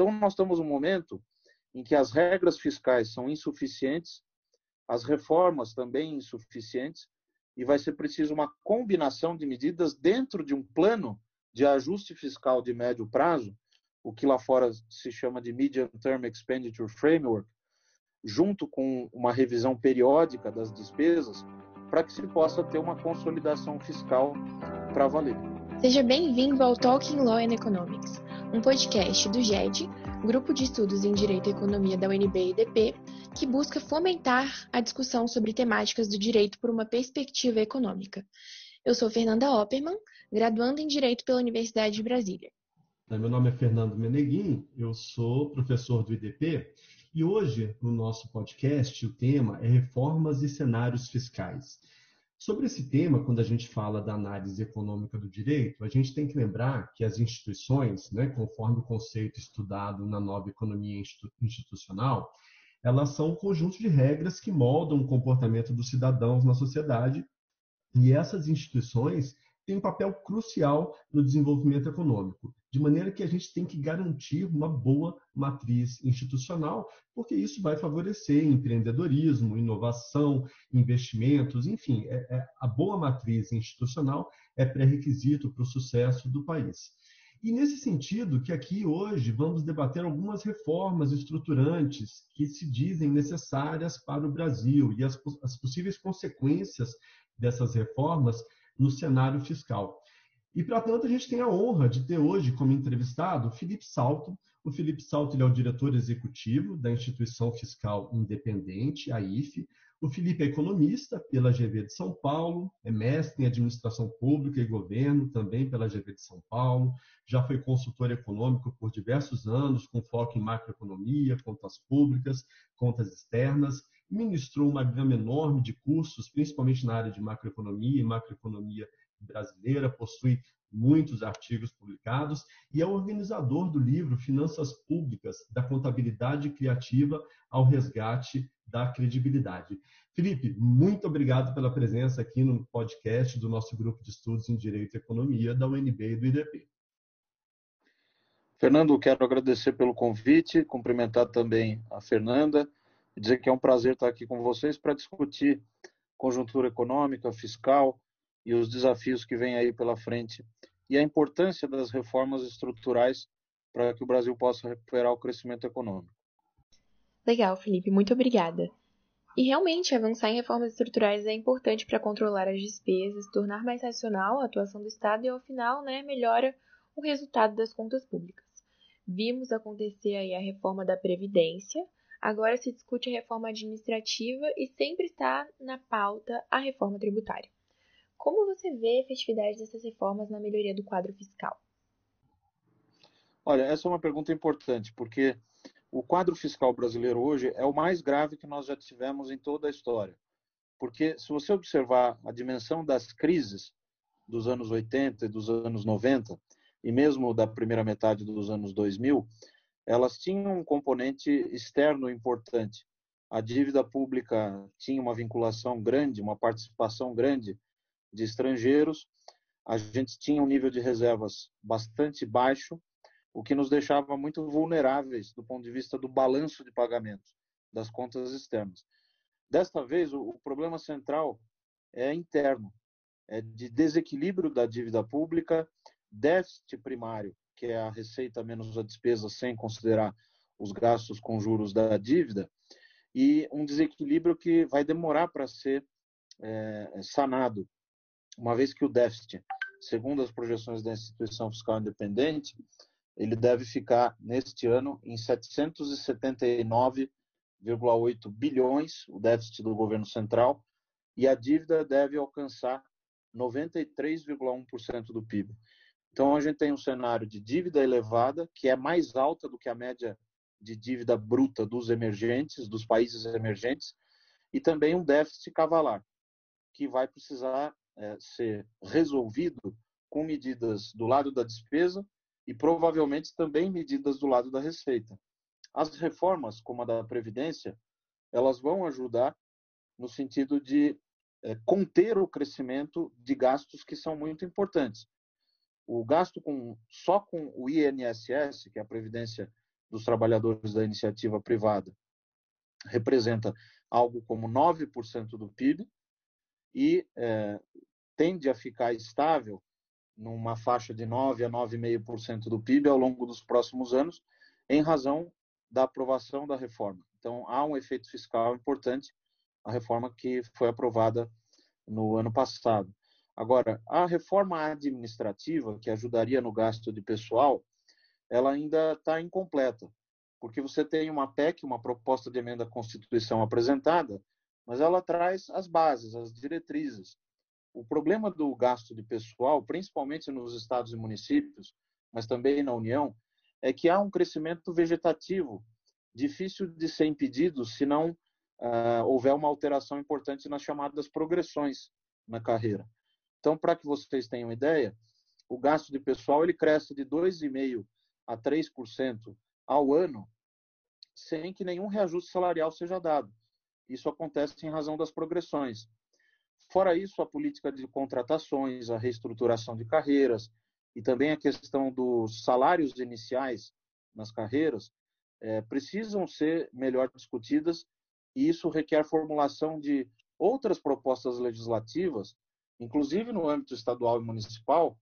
Então, nós estamos num momento em que as regras fiscais são insuficientes, as reformas também insuficientes, e vai ser preciso uma combinação de medidas dentro de um plano de ajuste fiscal de médio prazo, o que lá fora se chama de Medium Term Expenditure Framework, junto com uma revisão periódica das despesas, para que se possa ter uma consolidação fiscal para valer. Seja bem-vindo ao Talking Law and Economics, um podcast do GED, Grupo de Estudos em Direito e Economia da UNB e DP, que busca fomentar a discussão sobre temáticas do direito por uma perspectiva econômica. Eu sou Fernanda Opperman, graduanda em Direito pela Universidade de Brasília. Meu nome é Fernando Meneguin, eu sou professor do IDP e hoje, no nosso podcast, o tema é reformas e cenários fiscais. Sobre esse tema, quando a gente fala da análise econômica do direito, a gente tem que lembrar que as instituições, né, conforme o conceito estudado na nova economia institucional, elas são um conjunto de regras que moldam o comportamento dos cidadãos na sociedade e essas instituições têm um papel crucial no desenvolvimento econômico de maneira que a gente tem que garantir uma boa matriz institucional, porque isso vai favorecer empreendedorismo, inovação, investimentos, enfim, é, é, a boa matriz institucional é pré-requisito para o sucesso do país. E nesse sentido que aqui hoje vamos debater algumas reformas estruturantes que se dizem necessárias para o Brasil e as, as possíveis consequências dessas reformas no cenário fiscal. E, para tanto, a gente tem a honra de ter hoje como entrevistado o Felipe Salto. O Felipe Salto ele é o diretor executivo da Instituição Fiscal Independente, a IFE. O Felipe é economista pela GV de São Paulo, é mestre em Administração Pública e Governo, também pela GV de São Paulo. Já foi consultor econômico por diversos anos, com foco em macroeconomia, contas públicas, contas externas. Ministrou uma gama enorme de cursos, principalmente na área de macroeconomia e macroeconomia brasileira, possui muitos artigos publicados e é organizador do livro Finanças Públicas, da contabilidade criativa ao resgate da credibilidade. Felipe, muito obrigado pela presença aqui no podcast do nosso grupo de estudos em Direito e Economia da UNB e do IDP. Fernando, quero agradecer pelo convite, cumprimentar também a Fernanda e dizer que é um prazer estar aqui com vocês para discutir conjuntura econômica, fiscal, e os desafios que vêm aí pela frente e a importância das reformas estruturais para que o Brasil possa recuperar o crescimento econômico. Legal, Felipe, muito obrigada. E realmente, avançar em reformas estruturais é importante para controlar as despesas, tornar mais racional a atuação do Estado e, ao final, né, melhora o resultado das contas públicas. Vimos acontecer aí a reforma da Previdência, agora se discute a reforma administrativa e sempre está na pauta a reforma tributária. Como você vê a efetividade dessas reformas na melhoria do quadro fiscal? Olha, essa é uma pergunta importante, porque o quadro fiscal brasileiro hoje é o mais grave que nós já tivemos em toda a história. Porque se você observar a dimensão das crises dos anos 80 e dos anos 90, e mesmo da primeira metade dos anos 2000, elas tinham um componente externo importante. A dívida pública tinha uma vinculação grande, uma participação grande de estrangeiros, a gente tinha um nível de reservas bastante baixo, o que nos deixava muito vulneráveis do ponto de vista do balanço de pagamentos das contas externas. Desta vez, o problema central é interno, é de desequilíbrio da dívida pública, déficit primário, que é a receita menos a despesa sem considerar os gastos com juros da dívida, e um desequilíbrio que vai demorar para ser é, sanado uma vez que o déficit, segundo as projeções da instituição fiscal independente, ele deve ficar neste ano em 779,8 bilhões, o déficit do governo central, e a dívida deve alcançar 93,1% do PIB. Então a gente tem um cenário de dívida elevada, que é mais alta do que a média de dívida bruta dos emergentes, dos países emergentes, e também um déficit cavalar, que vai precisar é, ser resolvido com medidas do lado da despesa e provavelmente também medidas do lado da receita. As reformas, como a da Previdência, elas vão ajudar no sentido de é, conter o crescimento de gastos que são muito importantes. O gasto com, só com o INSS, que é a Previdência dos trabalhadores da iniciativa privada representa algo como 9% do PIB e é, tende a ficar estável numa faixa de 9 a 9,5% do PIB ao longo dos próximos anos, em razão da aprovação da reforma. Então, há um efeito fiscal importante, a reforma que foi aprovada no ano passado. Agora, a reforma administrativa, que ajudaria no gasto de pessoal, ela ainda está incompleta, porque você tem uma PEC, uma proposta de emenda à Constituição apresentada, mas ela traz as bases, as diretrizes. O problema do gasto de pessoal, principalmente nos estados e municípios, mas também na União, é que há um crescimento vegetativo difícil de ser impedido se não uh, houver uma alteração importante nas chamadas progressões na carreira. Então, para que vocês tenham ideia, o gasto de pessoal ele cresce de 2,5% a 3% ao ano, sem que nenhum reajuste salarial seja dado. Isso acontece em razão das progressões. Fora isso, a política de contratações, a reestruturação de carreiras e também a questão dos salários iniciais nas carreiras é, precisam ser melhor discutidas e isso requer formulação de outras propostas legislativas, inclusive no âmbito estadual e municipal,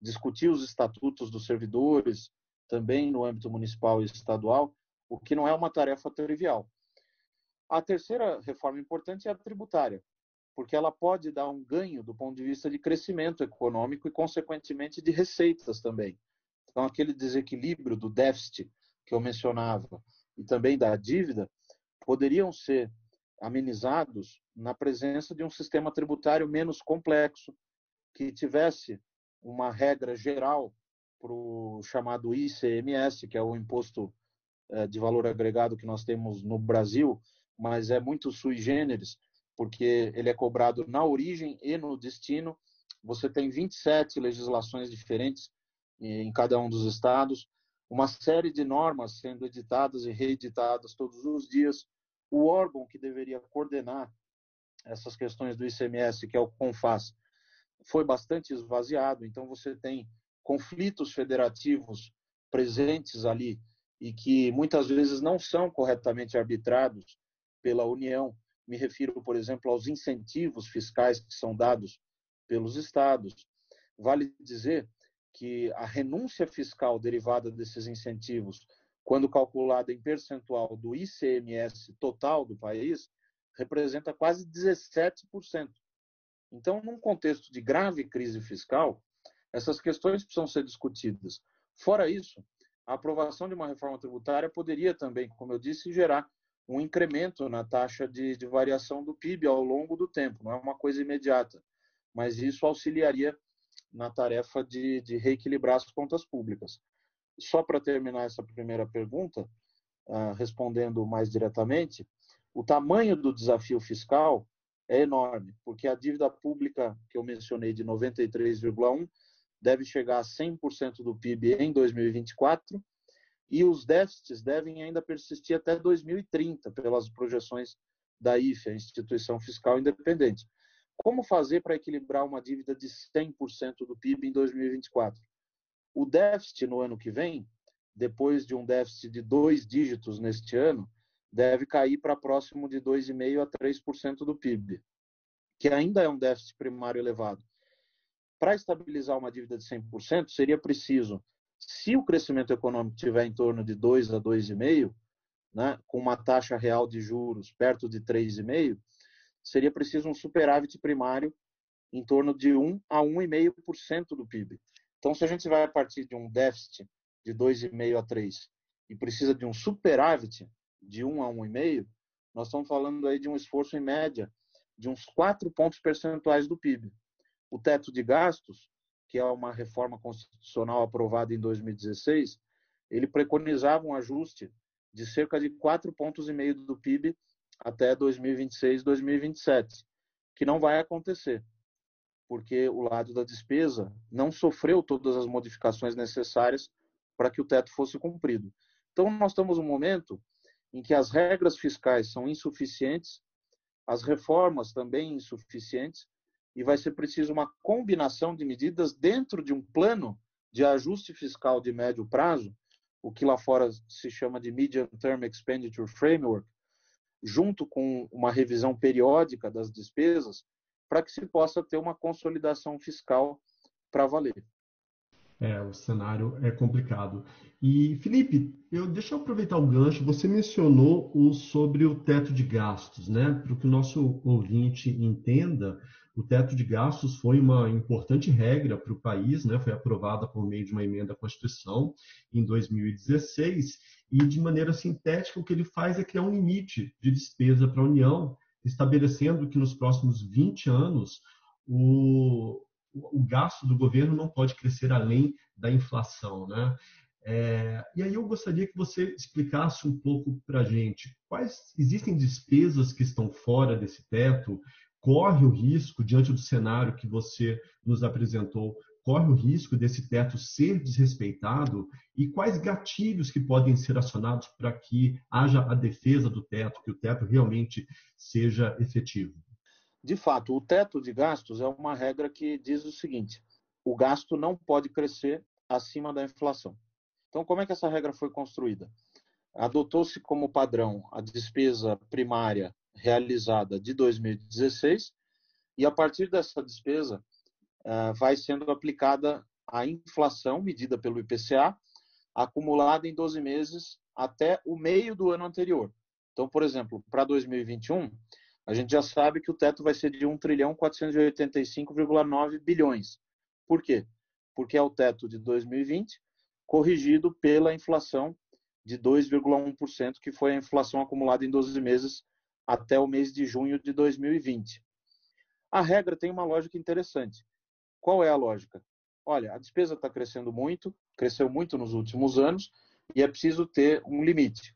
discutir os estatutos dos servidores, também no âmbito municipal e estadual, o que não é uma tarefa trivial. A terceira reforma importante é a tributária, porque ela pode dar um ganho do ponto de vista de crescimento econômico e, consequentemente, de receitas também. Então, aquele desequilíbrio do déficit que eu mencionava e também da dívida poderiam ser amenizados na presença de um sistema tributário menos complexo, que tivesse uma regra geral para o chamado ICMS, que é o imposto é, de valor agregado que nós temos no Brasil, mas é muito sui generis, porque ele é cobrado na origem e no destino. Você tem 27 legislações diferentes em cada um dos estados, uma série de normas sendo editadas e reeditadas todos os dias. O órgão que deveria coordenar essas questões do ICMS, que é o CONFAS, foi bastante esvaziado, então você tem conflitos federativos presentes ali e que muitas vezes não são corretamente arbitrados pela União. Me refiro, por exemplo, aos incentivos fiscais que são dados pelos estados. Vale dizer que a renúncia fiscal derivada desses incentivos, quando calculada em percentual do ICMS total do país, representa quase 17%. Então, num contexto de grave crise fiscal, essas questões precisam ser discutidas. Fora isso, a aprovação de uma reforma tributária poderia também, como eu disse, gerar um incremento na taxa de, de variação do PIB ao longo do tempo. Não é uma coisa imediata, mas isso auxiliaria na tarefa de, de reequilibrar as contas públicas. Só para terminar essa primeira pergunta, uh, respondendo mais diretamente, o tamanho do desafio fiscal é enorme, porque a dívida pública que eu mencionei de 93,1 deve chegar a 100% do PIB em 2024 e os déficits devem ainda persistir até 2030 pelas projeções da IFE, a Instituição Fiscal Independente. Como fazer para equilibrar uma dívida de 100% do PIB em 2024? O déficit no ano que vem, depois de um déficit de dois dígitos neste ano, deve cair para próximo de 2,5% a 3% do PIB, que ainda é um déficit primário elevado. Para estabilizar uma dívida de 100%, seria preciso, se o crescimento econômico estiver em torno de 2 a 2,5%, né, com uma taxa real de juros perto de 3,5%, seria preciso um superávit primário em torno de 1 a 1,5% do PIB. Então, se a gente vai a partir de um déficit de 2,5 a 3 e precisa de um superávit de 1 a 1,5, nós estamos falando aí de um esforço em média de uns 4 pontos percentuais do PIB. O teto de gastos, que é uma reforma constitucional aprovada em 2016, ele preconizava um ajuste de cerca de 4 pontos e meio do PIB até 2026, 2027, que não vai acontecer, porque o lado da despesa não sofreu todas as modificações necessárias para que o teto fosse cumprido. Então, nós estamos num momento em que as regras fiscais são insuficientes, as reformas também insuficientes, e vai ser preciso uma combinação de medidas dentro de um plano de ajuste fiscal de médio prazo, o que lá fora se chama de Medium Term Expenditure Framework, junto com uma revisão periódica das despesas, para que se possa ter uma consolidação fiscal para valer. É, o cenário é complicado. E, Felipe, eu, deixa eu aproveitar o gancho. Você mencionou o, sobre o teto de gastos, né? Para que o nosso ouvinte entenda, o teto de gastos foi uma importante regra para o país, né? foi aprovada por meio de uma emenda à Constituição em 2016, e de maneira sintética o que ele faz é criar um limite de despesa para a União, estabelecendo que nos próximos 20 anos o, o gasto do governo não pode crescer além da inflação. Né? É, e aí eu gostaria que você explicasse um pouco para a gente quais existem despesas que estão fora desse teto, corre o risco, diante do cenário que você nos apresentou, corre o risco desse teto ser desrespeitado e quais gatilhos que podem ser acionados para que haja a defesa do teto, que o teto realmente seja efetivo? De fato, o teto de gastos é uma regra que diz o seguinte: o gasto não pode crescer acima da inflação. Então, como é que essa regra foi construída? Adotou-se como padrão a despesa primária realizada de 2016 e a partir dessa despesa uh, vai sendo aplicada a inflação medida pelo IPCA acumulada em 12 meses até o meio do ano anterior. Então, por exemplo, para 2021, a gente já sabe que o teto vai ser de 1 trilhão 485,9 bilhões. Por quê? Porque é o teto de 2020 corrigido pela inflação de 2,1%, que foi a inflação acumulada em 12 meses até o mês de junho de 2020. A regra tem uma lógica interessante. Qual é a lógica? Olha, a despesa está crescendo muito, cresceu muito nos últimos anos, e é preciso ter um limite.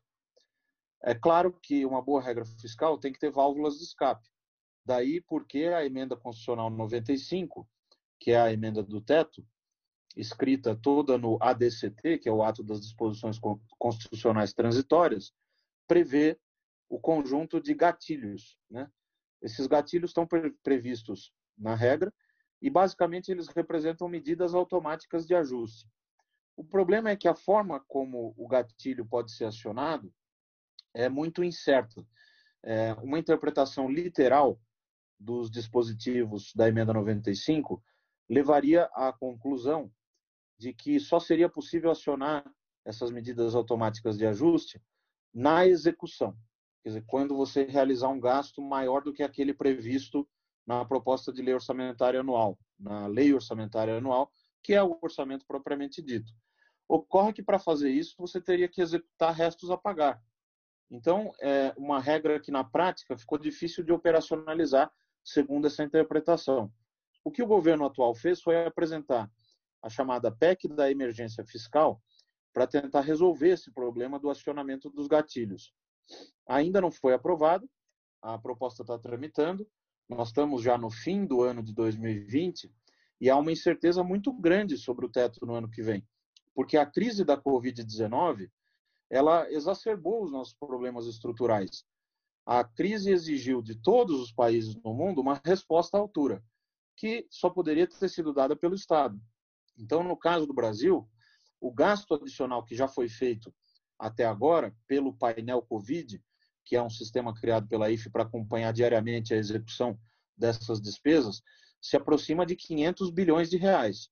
É claro que uma boa regra fiscal tem que ter válvulas de escape. Daí porque a emenda constitucional 95, que é a emenda do teto, escrita toda no ADCT, que é o Ato das Disposições Constitucionais Transitórias, prevê o conjunto de gatilhos. Né? Esses gatilhos estão previstos na regra e, basicamente, eles representam medidas automáticas de ajuste. O problema é que a forma como o gatilho pode ser acionado é muito incerta. É, uma interpretação literal dos dispositivos da emenda 95 levaria à conclusão de que só seria possível acionar essas medidas automáticas de ajuste na execução. Quer dizer, quando você realizar um gasto maior do que aquele previsto na proposta de lei orçamentária anual, na lei orçamentária anual, que é o orçamento propriamente dito. Ocorre que para fazer isso você teria que executar restos a pagar. Então, é uma regra que na prática ficou difícil de operacionalizar segundo essa interpretação. O que o governo atual fez foi apresentar a chamada PEC da emergência fiscal para tentar resolver esse problema do acionamento dos gatilhos. Ainda não foi aprovado, a proposta está tramitando, nós estamos já no fim do ano de 2020 e há uma incerteza muito grande sobre o teto no ano que vem, porque a crise da Covid-19 ela exacerbou os nossos problemas estruturais. A crise exigiu de todos os países no mundo uma resposta à altura, que só poderia ter sido dada pelo Estado. Então, no caso do Brasil, o gasto adicional que já foi feito até agora pelo painel Covid, que é um sistema criado pela IFE para acompanhar diariamente a execução dessas despesas, se aproxima de 500 bilhões de reais.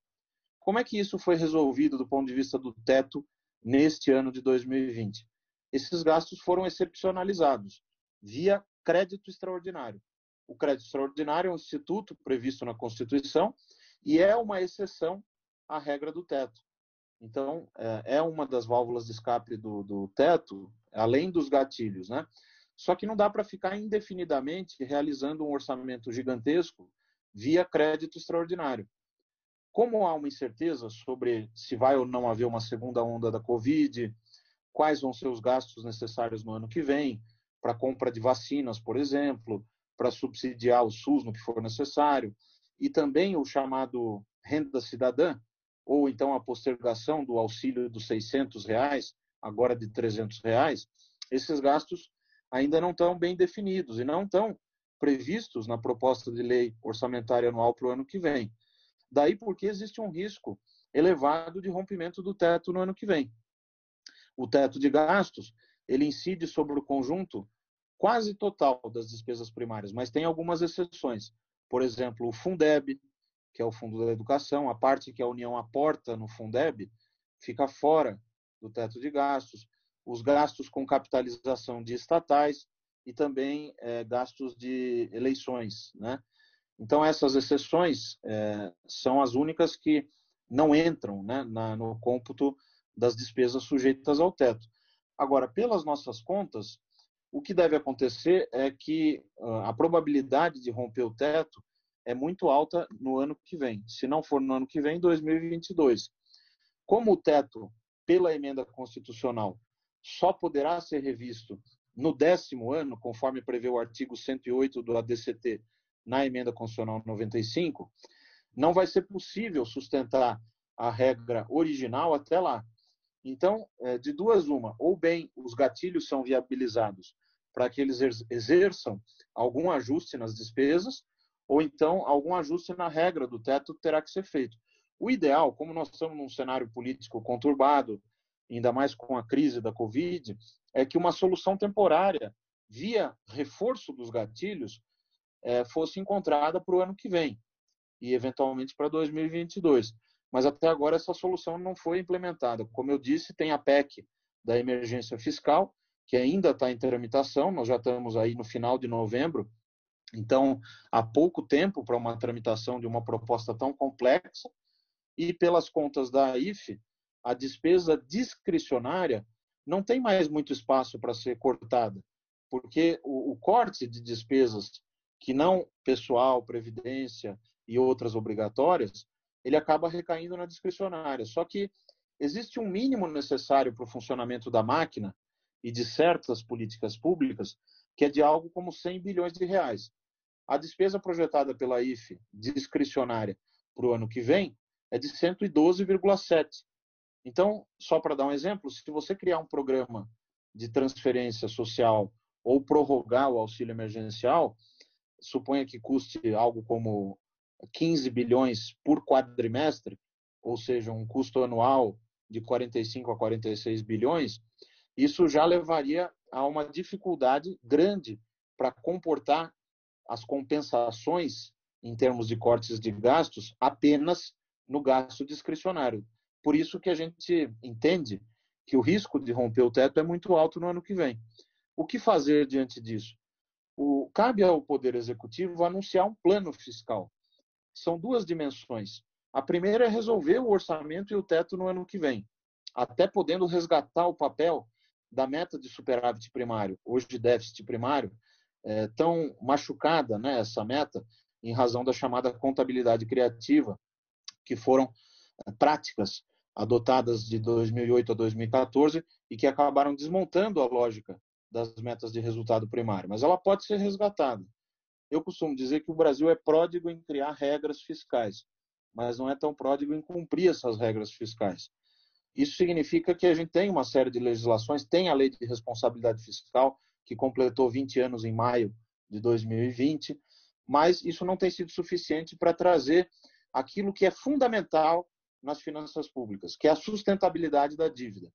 Como é que isso foi resolvido do ponto de vista do teto neste ano de 2020? Esses gastos foram excepcionalizados via crédito extraordinário. O crédito extraordinário é um instituto previsto na Constituição e é uma exceção à regra do teto. Então, é, é uma das válvulas de escape do, do teto, além dos gatilhos, né? Só que não dá para ficar indefinidamente realizando um orçamento gigantesco via crédito extraordinário. Como há uma incerteza sobre se vai ou não haver uma segunda onda da Covid, quais vão ser os gastos necessários no ano que vem, para compra de vacinas, por exemplo, para subsidiar o SUS no que for necessário, e também o chamado renda cidadã, ou então a postergação do auxílio dos 600 reais, agora de 300 reais, esses gastos ainda não estão bem definidos e não estão previstos na proposta de lei orçamentária anual para o ano que vem. Daí porque existe um risco elevado de rompimento do teto no ano que vem. o teto de gastos, ele incide sobre o conjunto quase total das despesas primárias, mas tem algumas exceções. Por exemplo, o Fundeb, que é o Fundo da Educação, a parte que a União aporta no Fundeb, fica fora do teto de gastos. Os gastos com capitalização de estatais e também é, gastos de eleições, né? Então essas exceções é, são as únicas que não entram né, na, no cômputo das despesas sujeitas ao teto. Agora, pelas nossas contas, o que deve acontecer é que a probabilidade de romper o teto é muito alta no ano que vem. Se não for no ano que vem, 2022. Como o teto, pela emenda constitucional, só poderá ser revisto no décimo ano, conforme prevê o artigo 108 do ADCT na emenda constitucional 95, não vai ser possível sustentar a regra original até lá. Então, é, de duas uma, ou bem os gatilhos são viabilizados para que eles exerçam algum ajuste nas despesas, ou então algum ajuste na regra do teto terá que ser feito. O ideal, como nós estamos num cenário político conturbado, ainda mais com a crise da Covid, é que uma solução temporária, via reforço dos gatilhos, é, fosse encontrada para o ano que vem e, eventualmente, para 2022. Mas até agora essa solução não foi implementada. Como eu disse, tem a PEC da emergência fiscal, que ainda está em tramitação, nós já estamos aí no final de novembro, então há pouco tempo para uma tramitação de uma proposta tão complexa, e pelas contas da IFE, a despesa discricionária não tem mais muito espaço para ser cortada, porque o, o corte de despesas que não pessoal, previdência e outras obrigatórias, ele acaba recaindo na discricionária. Só que existe um mínimo necessário para o funcionamento da máquina e de certas políticas públicas, que é de algo como 100 bilhões de reais. A despesa projetada pela IFE discricionária para o ano que vem é de 112,7. Então, só para dar um exemplo, se você criar um programa de transferência social ou prorrogar o auxílio emergencial, suponha que custe algo como 15 bilhões por quadrimestre, ou seja, um custo anual de 45 a 46 bilhões, isso já levaria a uma dificuldade grande para comportar as compensações em termos de cortes de gastos apenas no gasto discricionário. Por isso que a gente entende que o risco de romper o teto é muito alto no ano que vem. O que fazer diante disso? O, cabe ao Poder Executivo anunciar um plano fiscal. São duas dimensões. A primeira é resolver o orçamento e o teto no ano que vem, até podendo resgatar o papel da meta de superávit primário, hoje de déficit primário, é, tão machucada né, essa meta, em razão da chamada contabilidade criativa, que foram é, práticas adotadas de 2008 a 2014 e que acabaram desmontando a lógica das metas de resultado primário, mas ela pode ser resgatada. Eu costumo dizer que o Brasil é pródigo em criar regras fiscais, mas não é tão pródigo em cumprir essas regras fiscais. Isso significa que a gente tem uma série de legislações, tem a Lei de Responsabilidade Fiscal, que completou 20 anos em maio de 2020, mas isso não tem sido suficiente para trazer aquilo que é fundamental nas finanças públicas, que é a sustentabilidade da dívida.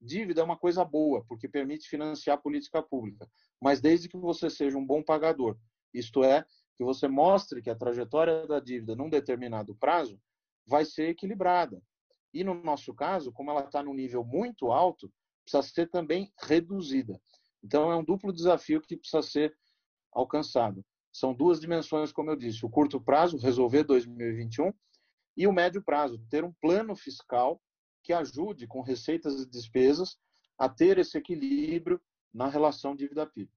Dívida é uma coisa boa, porque permite financiar a política pública, mas desde que você seja um bom pagador, isto é, que você mostre que a trajetória da dívida num determinado prazo vai ser equilibrada. E no nosso caso, como ela está num nível muito alto, precisa ser também reduzida. Então é um duplo desafio que precisa ser alcançado. São duas dimensões, como eu disse: o curto prazo, resolver 2021, e o médio prazo, ter um plano fiscal que ajude com receitas e despesas a ter esse equilíbrio na relação dívida-PIB.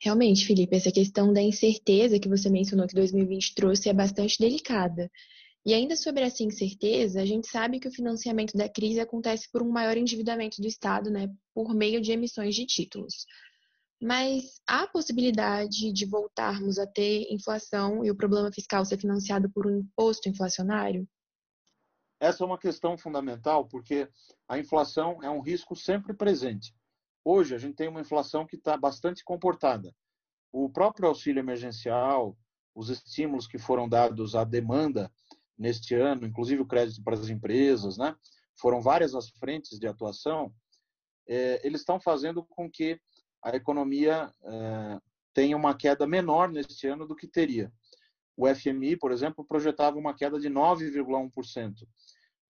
Realmente, Felipe, essa questão da incerteza que você mencionou que 2020 trouxe é bastante delicada. E ainda sobre essa incerteza, a gente sabe que o financiamento da crise acontece por um maior endividamento do Estado, né, por meio de emissões de títulos. Mas há possibilidade de voltarmos a ter inflação e o problema fiscal ser financiado por um imposto inflacionário? Essa é uma questão fundamental, porque a inflação é um risco sempre presente. Hoje, a gente tem uma inflação que está bastante comportada. O próprio auxílio emergencial, os estímulos que foram dados à demanda neste ano, inclusive o crédito para as empresas, né? foram várias as frentes de atuação, é, eles estão fazendo com que a economia é, tenha uma queda menor neste ano do que teria. O FMI, por exemplo, projetava uma queda de 9,1%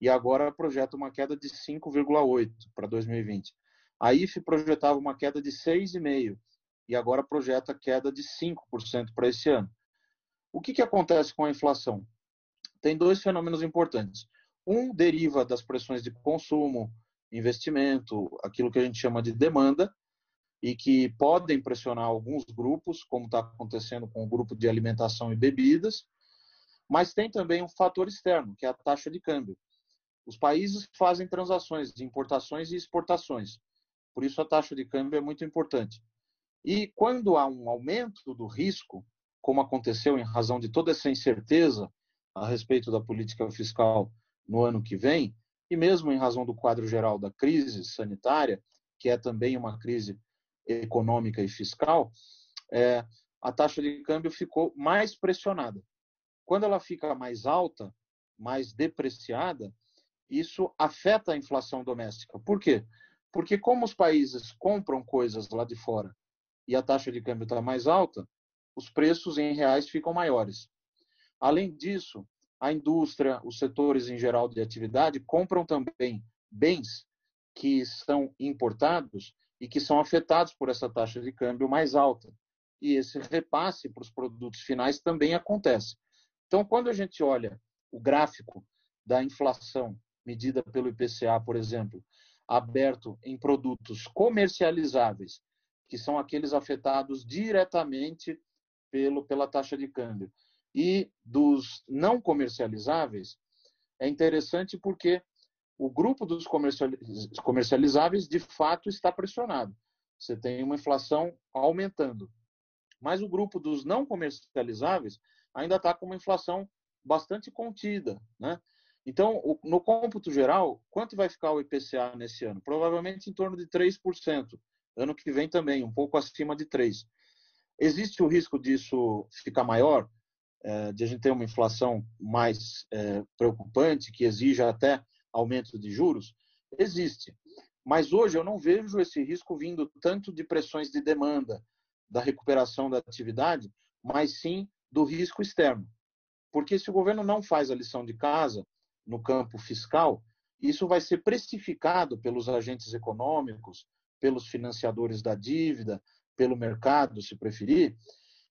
e agora projeta uma queda de 5,8% para 2020. A IFE projetava uma queda de 6,5% e agora projeta queda de 5% para esse ano. O que, que acontece com a inflação? Tem dois fenômenos importantes. Um deriva das pressões de consumo, investimento, aquilo que a gente chama de demanda, e que podem pressionar alguns grupos, como está acontecendo com o grupo de alimentação e bebidas, mas tem também um fator externo, que é a taxa de câmbio. Os países fazem transações de importações e exportações, por isso a taxa de câmbio é muito importante. E quando há um aumento do risco, como aconteceu em razão de toda essa incerteza a respeito da política fiscal no ano que vem, e mesmo em razão do quadro geral da crise sanitária, que é também uma crise econômica e fiscal, é, a taxa de câmbio ficou mais pressionada. Quando ela fica mais alta, mais depreciada, isso afeta a inflação doméstica. Por quê? Porque como os países compram coisas lá de fora e a taxa de câmbio está mais alta, os preços em reais ficam maiores. Além disso, a indústria, os setores em geral de atividade compram também bens que são importados e que são afetados por essa taxa de câmbio mais alta. E esse repasse para os produtos finais também acontece. Então, quando a gente olha o gráfico da inflação medida pelo IPCA, por exemplo, aberto em produtos comercializáveis, que são aqueles afetados diretamente pelo, pela taxa de câmbio. E dos não comercializáveis, é interessante porque o grupo dos comercializáveis, de fato, está pressionado. Você tem uma inflação aumentando. Mas o grupo dos não comercializáveis ainda está com uma inflação bastante contida. Né? Então, no cômputo geral, quanto vai ficar o IPCA nesse ano? Provavelmente em torno de 3%. Ano que vem também, um pouco acima de 3%. Existe o risco disso ficar maior, de a gente ter uma inflação mais é, preocupante, que exija até aumento de juros? Existe. Mas hoje eu não vejo esse risco vindo tanto de pressões de demanda, da recuperação da atividade, mas sim do risco externo. Porque se o governo não faz a lição de casa no campo fiscal, isso vai ser precificado pelos agentes econômicos, pelos financiadores da dívida, pelo mercado, se preferir,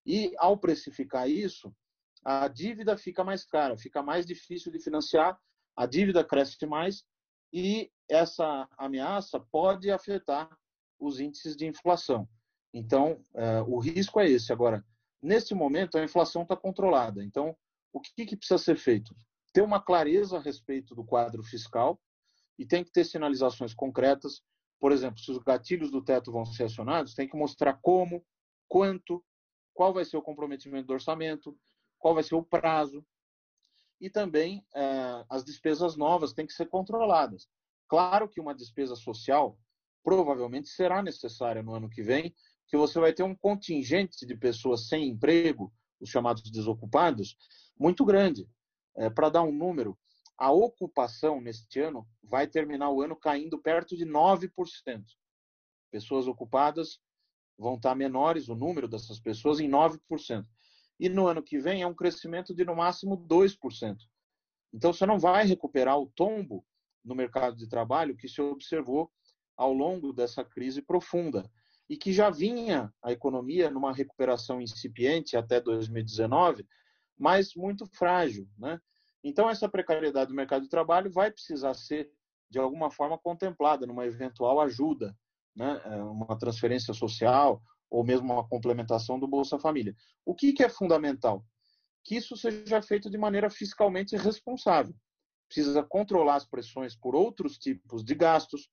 e ao precificar isso, a dívida fica mais cara, fica mais difícil de financiar, a dívida cresce mais e essa ameaça pode afetar os índices de inflação. Então, é, o risco é esse. Agora, nesse momento, a inflação está controlada. Então, o que, que precisa ser feito? Ter uma clareza a respeito do quadro fiscal e tem que ter sinalizações concretas. Por exemplo, se os gatilhos do teto vão ser acionados, tem que mostrar como, quanto, qual vai ser o comprometimento do orçamento, qual vai ser o prazo. E também é, as despesas novas têm que ser controladas. Claro que uma despesa social provavelmente será necessária no ano que vem, que você vai ter um contingente de pessoas sem emprego, os chamados desocupados, muito grande. É, Para dar um número, a ocupação neste ano vai terminar o ano caindo perto de 9%. Pessoas ocupadas vão estar menores, o número dessas pessoas, em 9% e no ano que vem é um crescimento de no máximo 2%. Então você não vai recuperar o tombo no mercado de trabalho que se observou ao longo dessa crise profunda e que já vinha a economia numa recuperação incipiente até 2019, mas muito frágil, né? Então essa precariedade do mercado de trabalho vai precisar ser de alguma forma contemplada numa eventual ajuda, né? É, uma transferência social ou mesmo uma complementação do Bolsa Família. O que, que é fundamental? Que isso seja feito de maneira fiscalmente responsável. Precisa controlar as pressões por outros tipos de gastos,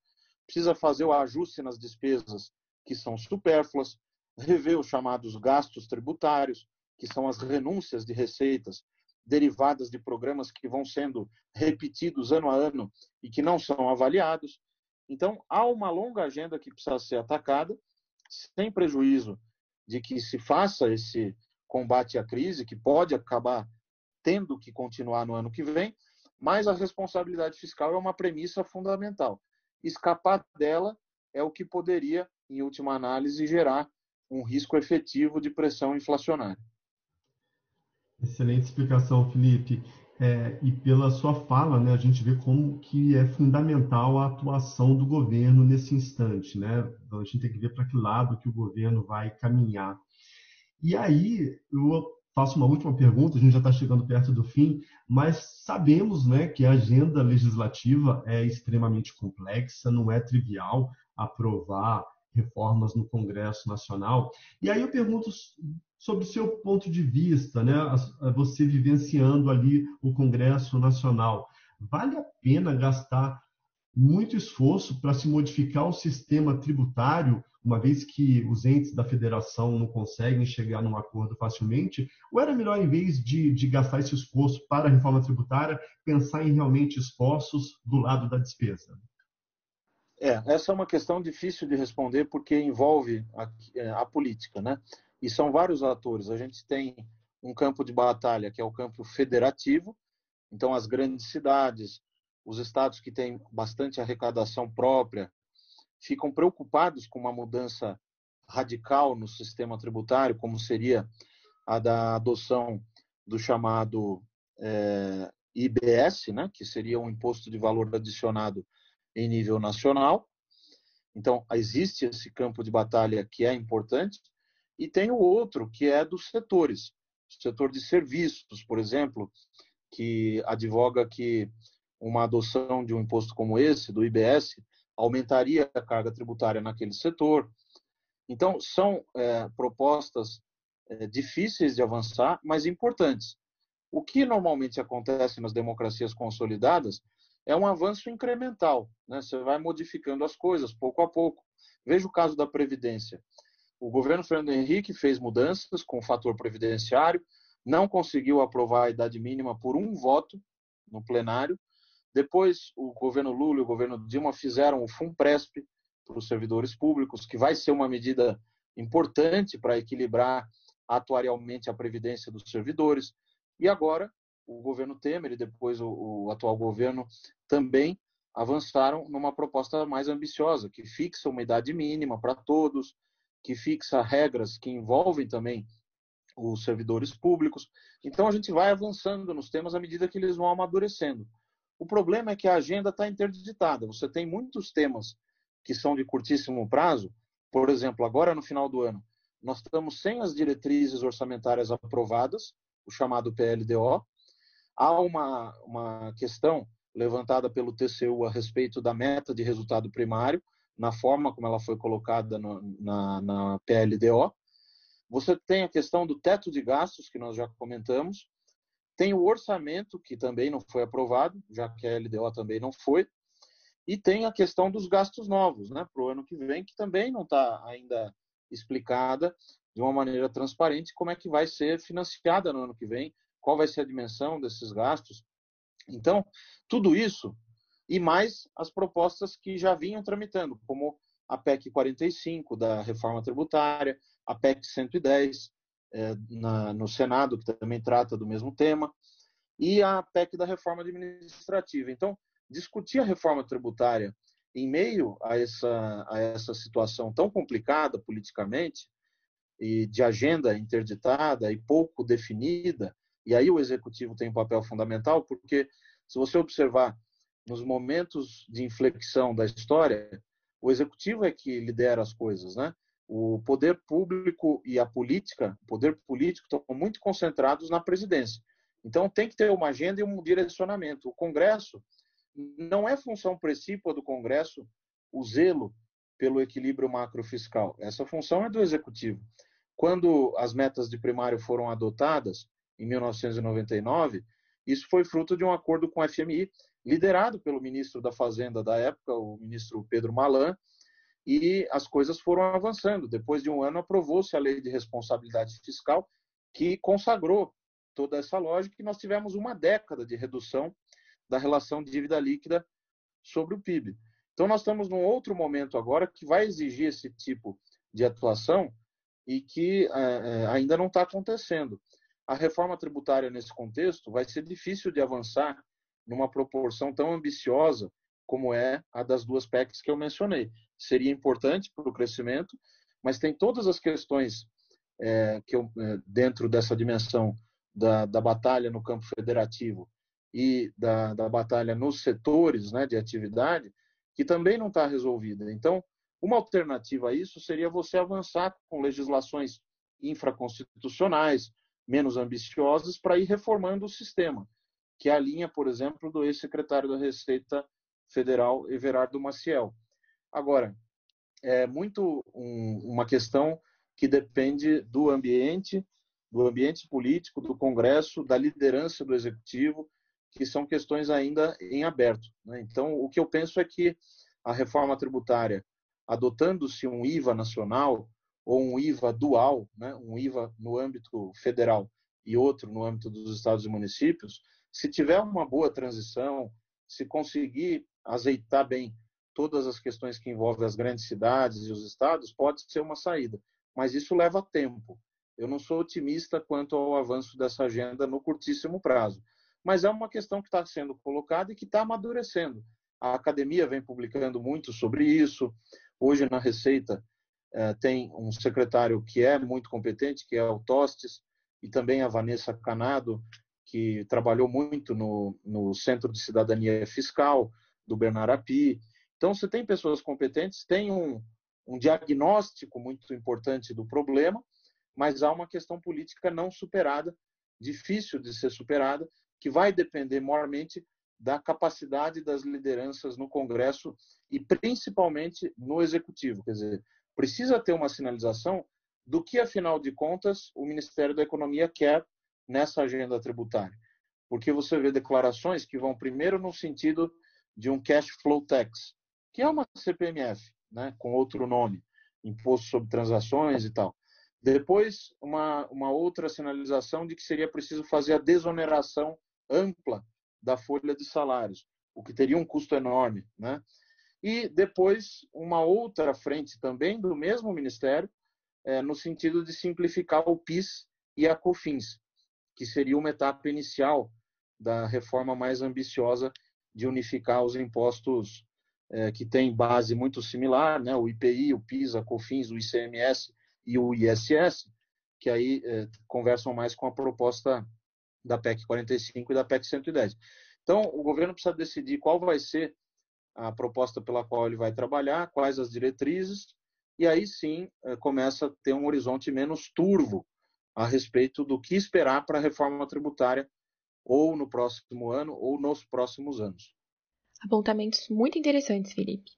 precisa fazer o ajuste nas despesas que são supérfluas, rever os chamados gastos tributários, que são as renúncias de receitas derivadas de programas que vão sendo repetidos ano a ano e que não são avaliados. Então, há uma longa agenda que precisa ser atacada sem prejuízo de que se faça esse combate à crise, que pode acabar tendo que continuar no ano que vem, mas a responsabilidade fiscal é uma premissa fundamental. Escapar dela é o que poderia, em última análise, gerar um risco efetivo de pressão inflacionária. Excelente explicação, Felipe. É, e pela sua fala, né, a gente vê como que é fundamental a atuação do governo nesse instante, né? Então, a gente tem que ver para que lado que o governo vai caminhar. E aí, eu faço uma última pergunta, a gente já está chegando perto do fim, mas sabemos né, que a agenda legislativa é extremamente complexa, não é trivial aprovar reformas no Congresso Nacional. E aí eu pergunto sobre o seu ponto de vista, né? Você vivenciando ali o Congresso Nacional, vale a pena gastar muito esforço para se modificar o sistema tributário, uma vez que os entes da federação não conseguem chegar num acordo facilmente? Ou era melhor, em vez de, de gastar esse esforço para a reforma tributária, pensar em realmente esforços do lado da despesa? É, essa é uma questão difícil de responder porque envolve a, é, a política, né? E são vários atores. A gente tem um campo de batalha que é o campo federativo, então as grandes cidades, os estados que têm bastante arrecadação própria, ficam preocupados com uma mudança radical no sistema tributário, como seria a da adoção do chamado é, IBS, né, que seria um imposto de valor adicionado em nível nacional. Então, existe esse campo de batalha que é importante, e tem o outro, que é dos setores. Setor de serviços, por exemplo, que advoga que uma adoção de um imposto como esse, do IBS, aumentaria a carga tributária naquele setor. Então, são é, propostas é, difíceis de avançar, mas importantes. O que normalmente acontece nas democracias consolidadas é um avanço incremental. Né? Você vai modificando as coisas pouco a pouco. Veja o caso da Previdência. O governo Fernando Henrique fez mudanças com o fator previdenciário, não conseguiu aprovar a idade mínima por um voto no plenário. Depois, o governo Lula e o governo Dilma fizeram o FUNPRESP para os servidores públicos, que vai ser uma medida importante para equilibrar atuarialmente a previdência dos servidores. E agora, o governo Temer e depois o, o atual governo também avançaram numa proposta mais ambiciosa, que fixa uma idade mínima para todos, que fixa regras que envolvem também os servidores públicos. Então a gente vai avançando nos temas à medida que eles vão amadurecendo. O problema é que a agenda está interditada. Você tem muitos temas que são de curtíssimo prazo. Por exemplo, agora no final do ano, nós estamos sem as diretrizes orçamentárias aprovadas, o chamado PLDO. Há uma, uma questão levantada pelo TCU a respeito da meta de resultado primário, na forma como ela foi colocada no, na, na PLDO. Você tem a questão do teto de gastos, que nós já comentamos. Tem o orçamento, que também não foi aprovado, já que a LDO também não foi. E tem a questão dos gastos novos, né, para o ano que vem, que também não está ainda explicada de uma maneira transparente como é que vai ser financiada no ano que vem, qual vai ser a dimensão desses gastos. Então, tudo isso e mais as propostas que já vinham tramitando, como a PEC 45 da reforma tributária, a PEC 110 é, na, no Senado, que também trata do mesmo tema, e a PEC da reforma administrativa. Então, discutir a reforma tributária em meio a essa, a essa situação tão complicada politicamente, e de agenda interditada e pouco definida, e aí o executivo tem um papel fundamental, porque se você observar nos momentos de inflexão da história, o executivo é que lidera as coisas, né? O poder público e a política, o poder político estão muito concentrados na presidência. Então tem que ter uma agenda e um direcionamento. O Congresso não é função principal do Congresso o zelo pelo equilíbrio macrofiscal. Essa função é do executivo. Quando as metas de primário foram adotadas em 1999, isso foi fruto de um acordo com o FMI liderado pelo ministro da Fazenda da época, o ministro Pedro Malan, e as coisas foram avançando. Depois de um ano, aprovou-se a Lei de Responsabilidade Fiscal, que consagrou toda essa lógica, e nós tivemos uma década de redução da relação de dívida líquida sobre o PIB. Então, nós estamos num outro momento agora que vai exigir esse tipo de atuação e que é, ainda não está acontecendo. A reforma tributária, nesse contexto, vai ser difícil de avançar numa proporção tão ambiciosa como é a das duas PECs que eu mencionei. Seria importante para o crescimento, mas tem todas as questões é, que eu, é, dentro dessa dimensão da, da batalha no campo federativo e da, da batalha nos setores né, de atividade, que também não está resolvida. Então, uma alternativa a isso seria você avançar com legislações infraconstitucionais, menos ambiciosas, para ir reformando o sistema, que é a linha, por exemplo, do ex-secretário da Receita Federal, Everardo Maciel. Agora, é muito um, uma questão que depende do ambiente, do ambiente político, do Congresso, da liderança do Executivo, que são questões ainda em aberto. Né? Então, o que eu penso é que a reforma tributária, adotando-se um IVA nacional ou um IVA dual, né? um IVA no âmbito federal e outro no âmbito dos estados e municípios, se tiver uma boa transição, se conseguir azeitar bem todas as questões que envolvem as grandes cidades e os estados, pode ser uma saída. Mas isso leva tempo. Eu não sou otimista quanto ao avanço dessa agenda no curtíssimo prazo. Mas é uma questão que está sendo colocada e que está amadurecendo. A academia vem publicando muito sobre isso. Hoje, na Receita, eh, tem um secretário que é muito competente, que é o Tostes, e também a Vanessa Canado, que trabalhou muito no, no Centro de Cidadania Fiscal do Bernard Api. Então, você tem pessoas competentes, tem um, um diagnóstico muito importante do problema, mas há uma questão política não superada, difícil de ser superada, que vai depender maiormente da capacidade das lideranças no Congresso e principalmente no Executivo. Quer dizer, precisa ter uma sinalização do que, afinal de contas, o Ministério da Economia quer nessa agenda tributária. Porque você vê declarações que vão primeiro no sentido de um cash flow tax, que é uma CPMF, né, com outro nome, imposto sobre transações e tal. Depois, uma, uma outra sinalização de que seria preciso fazer a desoneração ampla da folha de salários, o que teria um custo enorme. Né? E depois, uma outra frente também do mesmo Ministério, é, no sentido de simplificar o PIS e a COFINS, que seria uma etapa inicial da reforma mais ambiciosa de unificar os impostos é, que têm base muito similar, né? o IPI, o PIS, a COFINS, o ICMS e o ISS, que aí é, conversam mais com a proposta da PEC 45 e da PEC 110. Então, o governo precisa decidir qual vai ser a proposta pela qual ele vai trabalhar, quais as diretrizes, e aí sim é, começa a ter um horizonte menos turvo a respeito do que esperar para a reforma tributária ou no próximo ano ou nos próximos anos. Apontamentos muito interessantes, Felipe.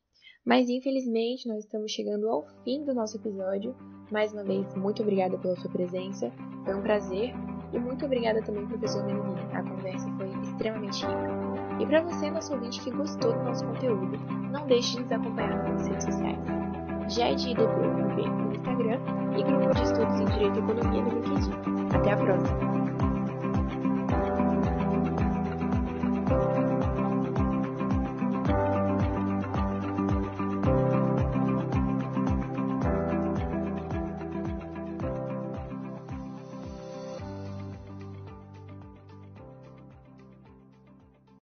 Mas infelizmente nós estamos chegando ao fim do nosso episódio. Mais uma vez, muito obrigada pela sua presença. Foi um prazer. E muito obrigada também, professor Menuhin. A conversa foi extremamente rica. E para você, nosso ouvinte que gostou do nosso conteúdo, não deixe de nos acompanhar nas redes sociais. IDP no Instagram e Grupo de Estudos em Direito e Economia no LinkedIn. Até a próxima!